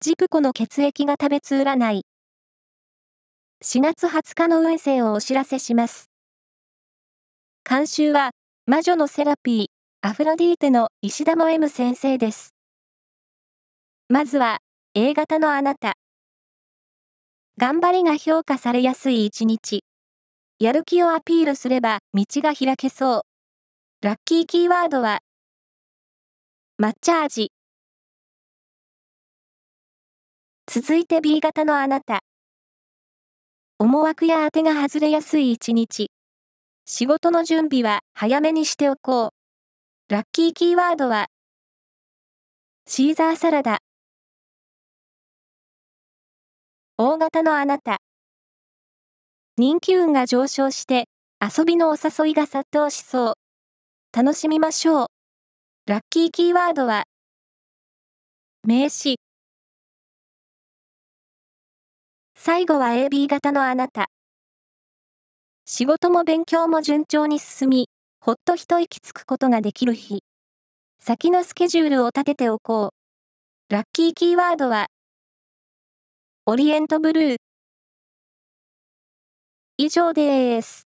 ジプコの血液が食べつ占い。4月20日の運勢をお知らせします。監修は、魔女のセラピー、アフロディーテの石田も M 先生です。まずは、A 型のあなた。頑張りが評価されやすい一日。やる気をアピールすれば道が開けそう。ラッキーキーワードは、抹茶味。続いて B 型のあなた。思惑や当てが外れやすい一日。仕事の準備は早めにしておこう。ラッキーキーワードは、シーザーサラダ。大型のあなた。人気運が上昇して遊びのお誘いが殺到しそう。楽しみましょう。ラッキーキーワードは、名詞。最後は AB 型のあなた。仕事も勉強も順調に進み、ほっと一息つくことができる日。先のスケジュールを立てておこう。ラッキーキーワードは、オリエントブルー。以上です。